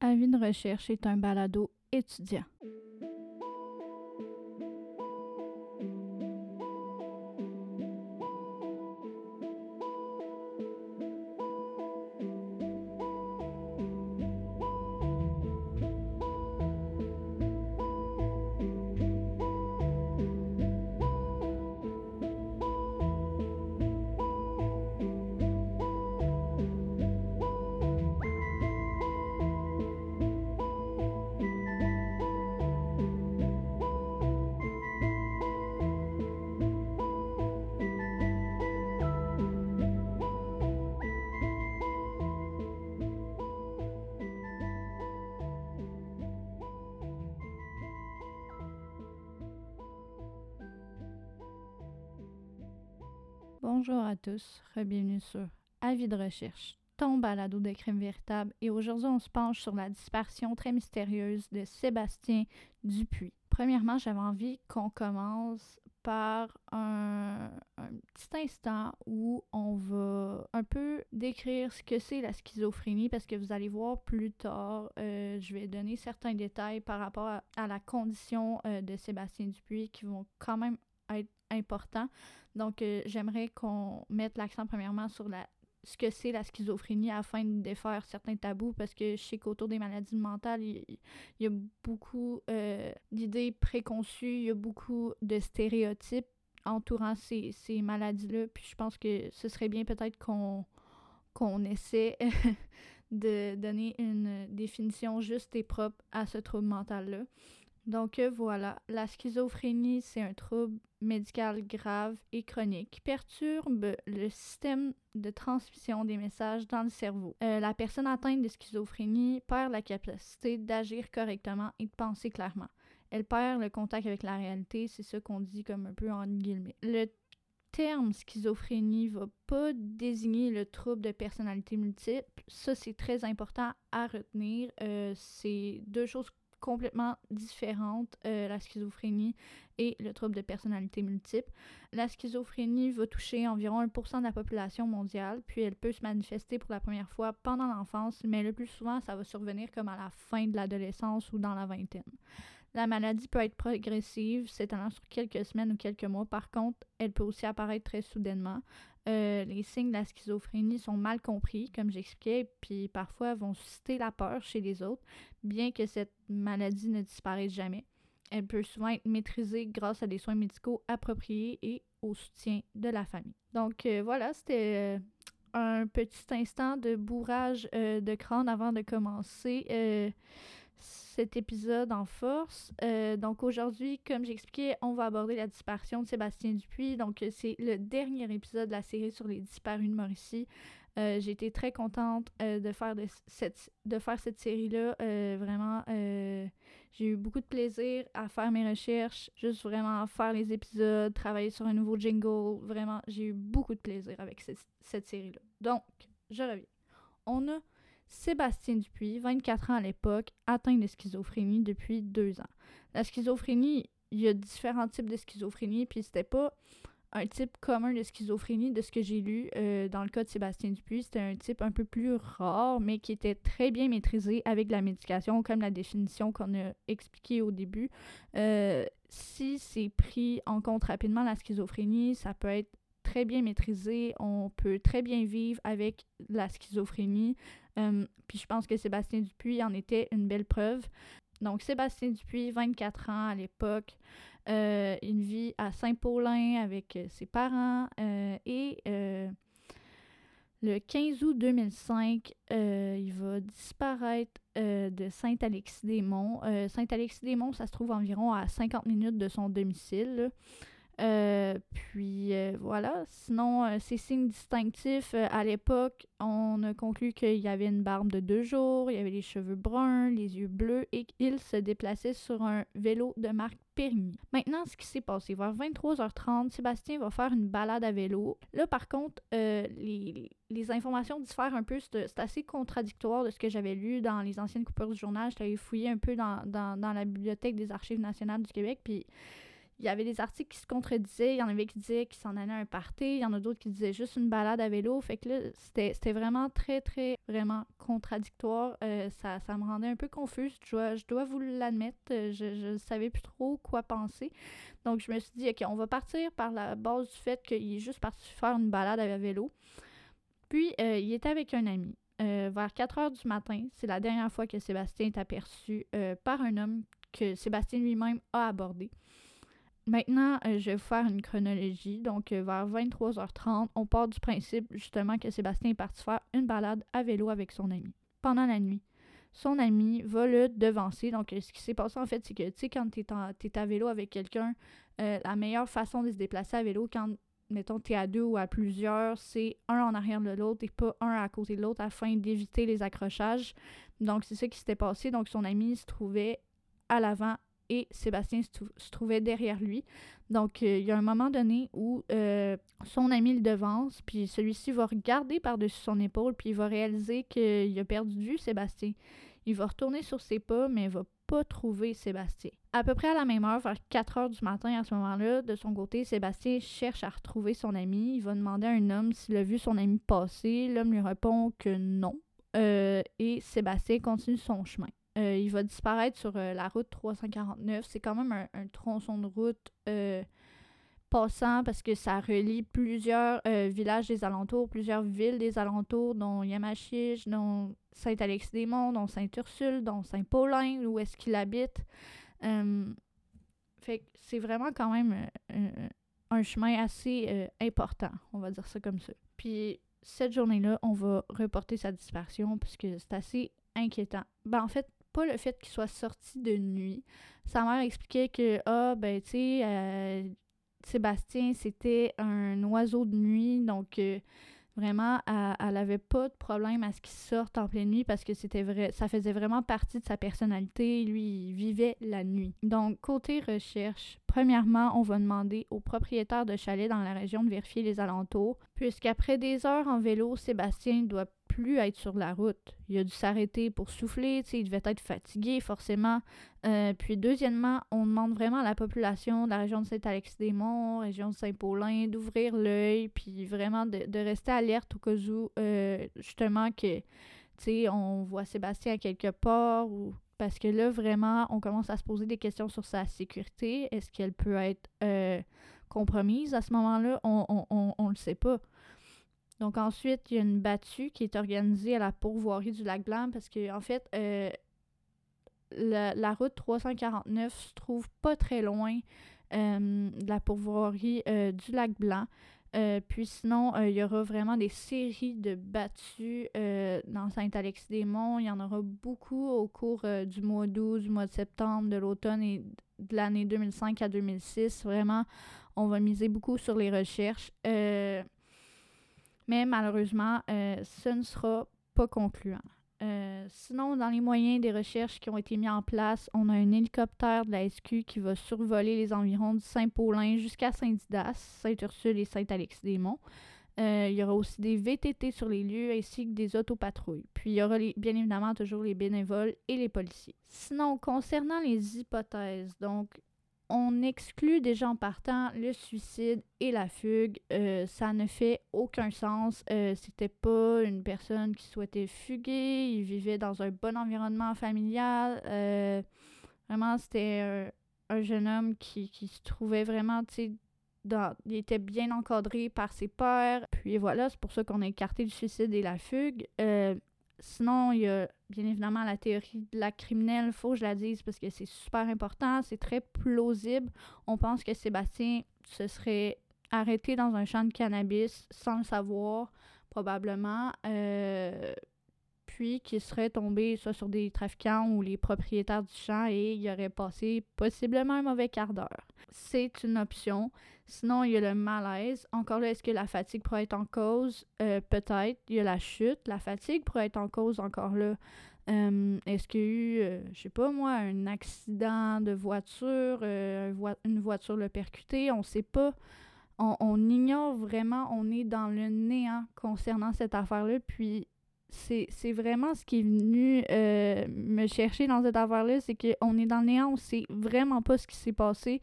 Avis de recherche est un balado étudiant. Bonjour à tous, bienvenue sur Avis de recherche, ton balado de crime véritable. Et aujourd'hui, on se penche sur la disparition très mystérieuse de Sébastien Dupuis. Premièrement, j'avais envie qu'on commence par un, petit instant où on va un peu décrire ce que c'est la schizophrénie parce que vous allez voir plus tard, euh, je vais donner certains détails par rapport à, la condition euh, de Sébastien Dupuis qui vont quand même être important. Donc, euh, j'aimerais qu'on mette l'accent premièrement sur la, ce que c'est la schizophrénie afin de défaire certains tabous parce que je sais qu'autour des maladies mentales, il, y a beaucoup euh, d'idées préconçues, il y a beaucoup de stéréotypes entourant ces, ces maladies-là. Puis je pense que ce serait bien peut-être qu'on qu'on essaie de donner une définition juste et propre à ce trouble mental-là. Donc euh, voilà, la schizophrénie, c'est un trouble médical grave et chronique qui perturbe le système de transmission des messages dans le cerveau. Euh, la personne atteinte de schizophrénie perd la capacité d'agir correctement et de penser clairement. Elle perd le contact avec la réalité, c'est ce qu'on dit comme un peu en guillemets. Le terme schizophrénie va pas désigner le trouble de personnalité multiple. Ça, c'est très important à retenir. Euh, c'est deux choses complètement différentes, euh, la schizophrénie et le trouble de personnalité multiple. La schizophrénie va toucher environ 1% de la population mondiale, puis elle peut se manifester pour la première fois pendant l'enfance, mais le plus souvent, ça va survenir comme à la fin de l'adolescence ou dans la vingtaine. La maladie peut être progressive, s'étalant sur quelques semaines ou quelques mois. Par contre, elle peut aussi apparaître très soudainement. Euh, les signes de la schizophrénie sont mal compris, comme j'expliquais, puis parfois vont susciter la peur chez les autres, bien que cette maladie ne disparaisse jamais. Elle peut souvent être maîtrisée grâce à des soins médicaux appropriés et au soutien de la famille. Donc euh, voilà, c'était euh, un petit instant de bourrage de crâne avant de commencer cet épisode en force. Euh, donc aujourd'hui, comme j'expliquais, on va aborder la disparition de Sébastien Dupuis. Donc c'est le dernier épisode de la série sur les disparus de Mauricie. Euh, j'ai été très contente euh, de, faire cette série-là. vraiment, j'ai eu beaucoup de plaisir à faire mes recherches, juste vraiment faire les épisodes, travailler sur un nouveau jingle. Vraiment, j'ai eu beaucoup de plaisir avec cette, cette série-là. Donc, je reviens. On a Sébastien Dupuis, 24 ans à l'époque, atteint de schizophrénie depuis deux ans. La schizophrénie, il y a différents types de schizophrénie, puis c'était pas un type commun de schizophrénie de ce que j'ai lu euh, dans le cas de Sébastien Dupuis. C'était un type un peu plus rare, mais qui était très bien maîtrisé avec la médication, comme la définition qu'on a expliquée au début. Euh, si c'est pris en compte rapidement, la schizophrénie, ça peut être très bien maîtrisé. On peut très bien vivre avec la schizophrénie. Euh, puis je pense que Sébastien Dupuis en était une belle preuve. Donc Sébastien Dupuis, 24 ans à l'époque, euh, une vie à Saint-Paulin avec euh, ses parents et le 15 août 2005, il va disparaître de Saint-Alexis-des-Monts. Saint-Alexis-des-Monts, ça se trouve environ à 50 minutes de son domicile. Euh, puis euh, voilà. Sinon, euh, ces signes distinctifs, à l'époque, on a conclu qu'il y avait une barbe de deux jours, il y avait les cheveux bruns, les yeux bleus et qu'il se déplaçait sur un vélo de marque Périgny. Maintenant, ce qui s'est passé, vers 23h30, Sébastien va faire une balade à vélo. Là, par contre, les, informations diffèrent un peu. C'est assez contradictoire de ce que j'avais lu dans les anciennes coupures du journal. J'avais fouillé un peu dans, dans, dans la bibliothèque des Archives nationales du Québec, puis il y avait des articles qui se contredisaient. Il y en avait qui disaient qu'il s'en allait à un party. Il y en a d'autres qui disaient juste une balade à vélo. Fait que là, c'était vraiment très, très, vraiment contradictoire. Euh, ça, ça me rendait un peu confuse. Je dois, je dois vous l'admettre. Euh, je ne savais plus trop quoi penser. Donc, je me suis dit, OK, on va partir par la base du fait qu'il est juste parti faire une balade à vélo. Puis, euh, il était avec un ami. vers 4 heures du matin, c'est la dernière fois que Sébastien est aperçu par un homme que Sébastien lui-même a abordé. Maintenant, euh, je vais vous faire une chronologie. Donc, euh, vers 23h30, on part du principe justement que Sébastien est parti faire une balade à vélo avec son ami pendant la nuit. Son ami va le devancer. Donc, euh, ce qui s'est passé en fait, c'est que, tu sais, quand tu es, à vélo avec quelqu'un, la meilleure façon de se déplacer à vélo, quand, mettons, tu es à deux ou à plusieurs, c'est un en arrière de l'autre et pas un à côté de l'autre afin d'éviter les accrochages. Donc, c'est ça qui s'était passé. Donc, son ami se trouvait à l'avant et Sébastien se, trouvait derrière lui. Donc, euh, il y a un moment donné où euh, son ami le devance, puis celui-ci va regarder par-dessus son épaule, puis il va réaliser qu'il a perdu vue Sébastien. Il va retourner sur ses pas, mais il va pas trouver Sébastien. À peu près à la même heure, vers 4 heures du matin, à ce moment-là, de son côté, Sébastien cherche à retrouver son ami. Il va demander à un homme s'il a vu son ami passer. L'homme lui répond que non. Euh, et Sébastien continue son chemin. Euh, il va disparaître sur euh, la route 349. C'est quand même un, tronçon de route euh, passant parce que ça relie plusieurs villages des alentours, plusieurs villes des alentours, dont Yamachiche, dont Saint-Alexis-des-Monts, dont Saint-Ursule, dont Saint-Paulin, où est-ce qu'il habite. fait c'est vraiment quand même un chemin assez important, on va dire ça comme ça. Puis cette journée-là, on va reporter sa disparition puisque c'est assez inquiétant. Ben, en fait, pas le fait qu'il soit sorti de nuit. Sa mère expliquait que, ah, ben, tu sais, euh, Sébastien, c'était un oiseau de nuit, donc euh, vraiment, elle n'avait pas de problème à ce qu'il sorte en pleine nuit parce que c'était vrai, ça faisait vraiment partie de sa personnalité. Lui, il vivait la nuit. Donc, côté recherche, premièrement, on va demander au propriétaire de chalet dans la région de vérifier les alentours, puisqu'après des heures en vélo, Sébastien doit plus être sur la route. Il a dû s'arrêter pour souffler, il devait être fatigué forcément. Euh, puis deuxièmement, on demande vraiment à la population de la région de Saint-Alexis-des-Monts, région de Saint-Paulin, d'ouvrir l'œil, puis vraiment de, rester alerte au cas où, euh, justement, que, on voit Sébastien à quelque part ou parce que là, vraiment, on commence à se poser des questions sur sa sécurité. Est-ce qu'elle peut être euh, compromise à ce moment-là? On ne on, le sait pas. Donc ensuite, il y a une battue qui est organisée à la pourvoirie du lac Blanc parce que en fait, euh, la, route 349 se trouve pas très loin euh, de la pourvoirie euh, du lac Blanc. puis sinon, il y aura vraiment des séries de battues dans Saint-Alexis-des-Monts. Il y en aura beaucoup au cours du mois d'août, du mois de septembre, de l'automne et de l'année 2005 à 2006. Vraiment, on va miser beaucoup sur les recherches. Mais malheureusement, euh, ce ne sera pas concluant. Euh, sinon, dans les moyens des recherches qui ont été mis en place, on a un hélicoptère de la SQ qui va survoler les environs de Saint-Paulin jusqu'à Saint-Didas, Saint-Ursule et Saint-Alexis-des-Monts. Euh, il y aura aussi des VTT sur les lieux ainsi que des autopatrouilles. Puis il y aura bien évidemment toujours les bénévoles et les policiers. Sinon, concernant les hypothèses, donc on exclut déjà en partant le suicide et la fugue. Euh, ça ne fait aucun sens. Euh, c'était pas une personne qui souhaitait fuguer. Il vivait dans un bon environnement familial. Euh, vraiment, c'était un, jeune homme qui, se trouvait vraiment, tu sais, il était bien encadré par ses pères. Puis voilà, c'est pour ça qu'on a écarté le suicide et la fugue. Sinon, il y a bien évidemment la théorie de la criminelle, faut que je la dise parce que c'est super important, c'est très plausible. On pense que Sébastien se serait arrêté dans un champ de cannabis sans le savoir, probablement, euh, puis qu'il serait tombé soit sur des trafiquants ou les propriétaires du champ et il aurait passé possiblement un mauvais quart d'heure. C'est une option. Sinon, il y a le malaise. Encore là, est-ce que la fatigue pourrait être en cause? Euh, peut-être. Il y a la chute. La fatigue pourrait être en cause encore là. Euh, est-ce qu'il y a eu, euh, je sais pas moi, un accident de voiture, une voiture le percuté? On ne sait pas. On, on, ignore vraiment, on est dans le néant concernant cette affaire-là. Puis c'est vraiment ce qui est venu me chercher dans cette affaire-là, c'est qu'on est dans le néant, on sait vraiment pas ce qui s'est passé.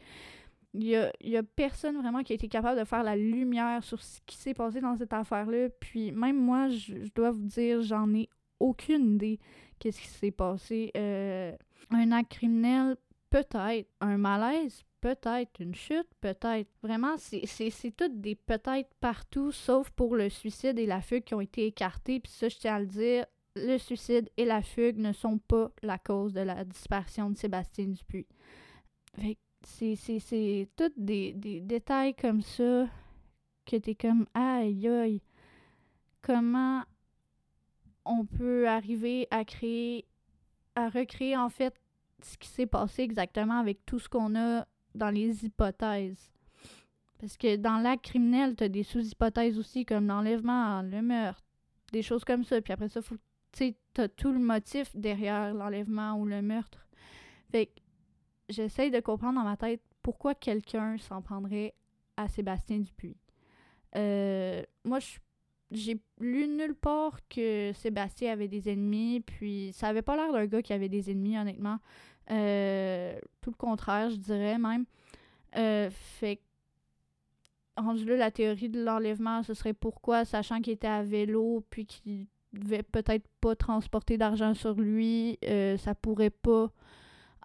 Il y a, y personne vraiment qui a été capable de faire la lumière sur ce qui s'est passé dans cette affaire-là. Puis même moi, je, dois vous dire, j'en ai aucune idée qu'est-ce qui s'est passé. Euh, un acte criminel, peut-être. Un malaise, peut-être. Une chute, peut-être. Vraiment, c'est toutes des peut-être partout, sauf pour le suicide et la fugue qui ont été écartés. Puis ça, je tiens à le dire, le suicide et la fugue ne sont pas la cause de la disparition de Sébastien Dupuis. C'est tous des, des, détails comme ça que t'es comme aïe aïe. Comment on peut arriver à créer, à recréer en fait ce qui s'est passé exactement avec tout ce qu'on a dans les hypothèses. Parce que dans l'acte criminel, t'as des sous-hypothèses aussi, comme l'enlèvement, le meurtre, des choses comme ça. Puis après ça, faut tu t'as tout le motif derrière l'enlèvement ou le meurtre. Fait que j'essaye de comprendre dans ma tête pourquoi quelqu'un s'en prendrait à Sébastien Dupuis. Euh, moi, j'ai lu nulle part que Sébastien avait des ennemis, puis ça avait pas l'air d'un gars qui avait des ennemis, honnêtement. Euh, tout le contraire, je dirais même. Euh, fait rendu là, la théorie de l'enlèvement, ce serait pourquoi, sachant qu'il était à vélo, puis qu'il devait peut-être pas transporter d'argent sur lui, euh, ça pourrait pas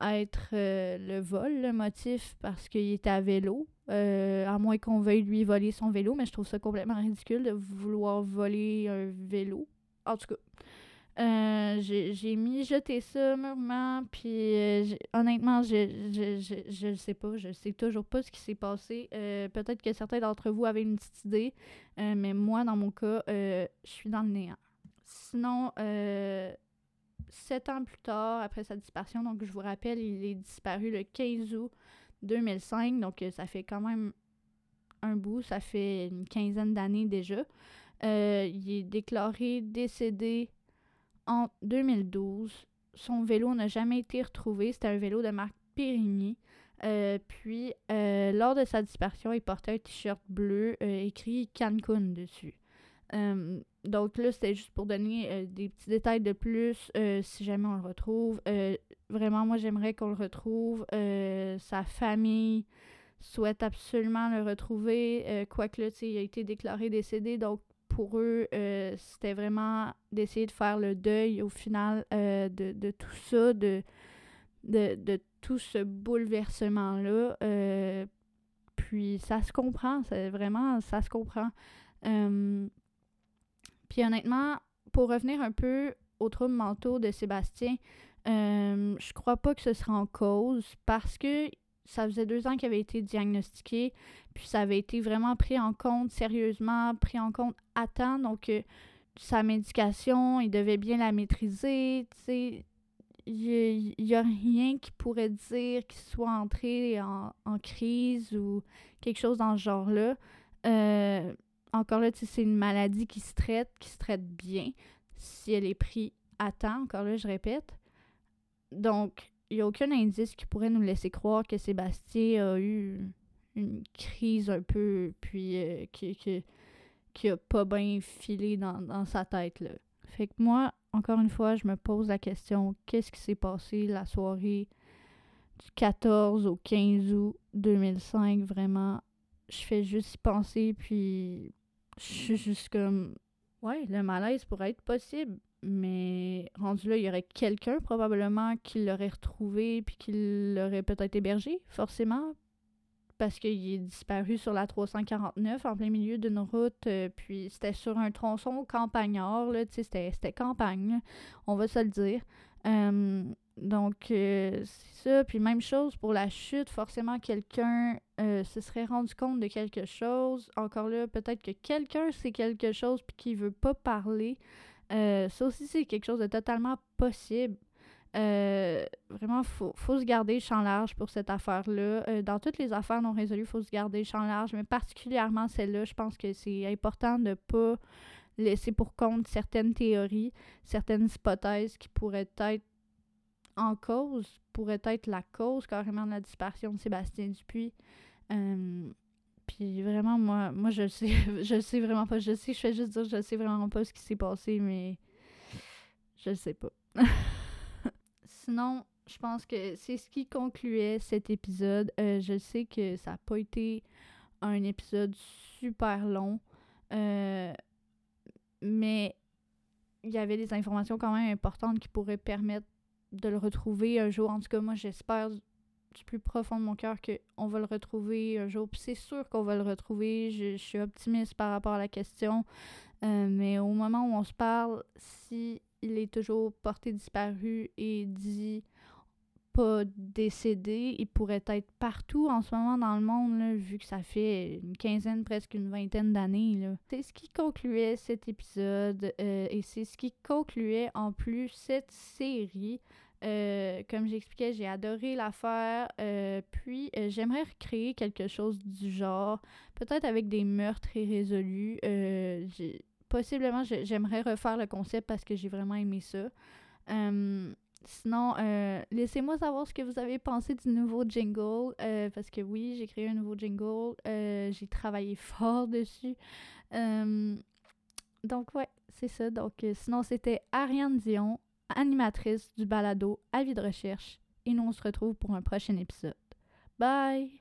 être euh, le vol, le motif, parce qu'il était à vélo. Euh, à moins qu'on veuille lui voler son vélo, mais je trouve ça complètement ridicule de vouloir voler un vélo. En tout cas, j'ai mis jeter ça mûrement, puis honnêtement, je, je, sais pas, je sais toujours pas ce qui s'est passé. Peut-être que certains d'entre vous avaient une petite idée, mais moi, dans mon cas, je suis dans le néant. Sinon, euh, sept ans plus tard, après sa disparition, donc je vous rappelle, il est disparu le 15 août 2005, donc euh, ça fait quand même un bout, ça fait une quinzaine d'années déjà. Euh, il est déclaré décédé en 2012. Son vélo n'a jamais été retrouvé. C'était un vélo de marque Périgny. puis, lors de sa disparition, il portait un t-shirt bleu écrit Cancun dessus. Euh, donc là, c'était juste pour donner euh, des petits détails de plus euh, si jamais on le retrouve. Vraiment, moi, j'aimerais qu'on le retrouve. sa famille souhaite absolument le retrouver. Quoique là, il a été déclaré décédé. Donc, pour eux, c'était vraiment d'essayer de faire le deuil au final de, de, tout ça, de, de, de tout ce bouleversement-là. puis ça se comprend, c'est vraiment, ça se comprend. Puis honnêtement, pour revenir un peu aux troubles mentaux de Sébastien, euh, je crois pas que ce sera en cause parce que ça faisait deux ans qu'il avait été diagnostiqué, puis ça avait été vraiment pris en compte sérieusement, pris en compte à temps. Donc, euh, sa médication, il devait bien la maîtriser. Tu sais, il n'y a rien qui pourrait dire qu'il soit entré en, crise ou quelque chose dans ce genre-là. Euh, encore là, c'est une maladie qui se traite, qui se traite bien, si elle est prise à temps, encore là, je répète. Donc, il n'y a aucun indice qui pourrait nous laisser croire que Sébastien a eu une crise un peu, puis euh, qui, qui, a pas bien filé dans, sa tête, là. Fait que moi, encore une fois, je me pose la question, qu'est-ce qui s'est passé la soirée du 14 au 15 août 2005, vraiment? Je fais juste y penser, puis je suis juste comme, ouais, le malaise pourrait être possible. Mais rendu là, il y aurait quelqu'un probablement qui l'aurait retrouvé puis qui l'aurait peut-être hébergé, forcément. Parce qu'il est disparu sur la 349 en plein milieu d'une route. Euh, puis c'était sur un tronçon campagnard, là, sais, c'était campagne, on va se le dire. Euh, donc, euh, c'est ça. Puis même chose pour la chute, forcément, quelqu'un se serait rendu compte de quelque chose. Encore là, peut-être que quelqu'un sait quelque chose puis qui veut pas parler. Euh, ça aussi, c'est quelque chose de totalement possible. vraiment, faut, faut se garder le champ large pour cette affaire-là. dans toutes les affaires non résolues, il faut se garder le champ large, mais particulièrement celle-là, je pense que c'est important de pas laisser pour compte certaines théories, certaines hypothèses qui pourraient être en cause pourrait être la cause carrément de la disparition de Sébastien Dupuis. Euh, puis vraiment, moi, moi je sais, je sais vraiment pas. Je sais, je fais juste dire, je sais vraiment pas ce qui s'est passé, mais je sais pas. Sinon, je pense que c'est ce qui concluait cet épisode. Euh, je sais que ça n'a pas été un épisode super long, euh, mais il y avait des informations quand même importantes qui pourraient permettre de le retrouver un jour. En tout cas, moi, j'espère du plus profond de mon cœur qu'on va le retrouver un jour. Puis c'est sûr qu'on va le retrouver. Je, suis optimiste par rapport à la question. Euh, mais au moment où on se parle, si il est toujours porté disparu et dit pas décédé, il pourrait être partout en ce moment dans le monde, vu que ça fait une quinzaine, presque une vingtaine d'années. C'est ce qui concluait cet épisode euh, et c'est ce qui concluait en plus cette série. Euh, comme j'expliquais, j'ai adoré l'affaire. Euh, puis, j'aimerais recréer quelque chose du genre, peut-être avec des meurtres irrésolus. possiblement, j'aimerais refaire le concept parce que j'ai vraiment aimé ça. Sinon, euh, laissez-moi savoir ce que vous avez pensé du nouveau jingle, euh, parce que oui, j'ai créé un nouveau jingle, euh, j'ai travaillé fort dessus. donc ouais, c'est ça. Donc sinon, c'était Ariane Dion, animatrice du balado Avis de recherche, et nous on se retrouve pour un prochain épisode. Bye!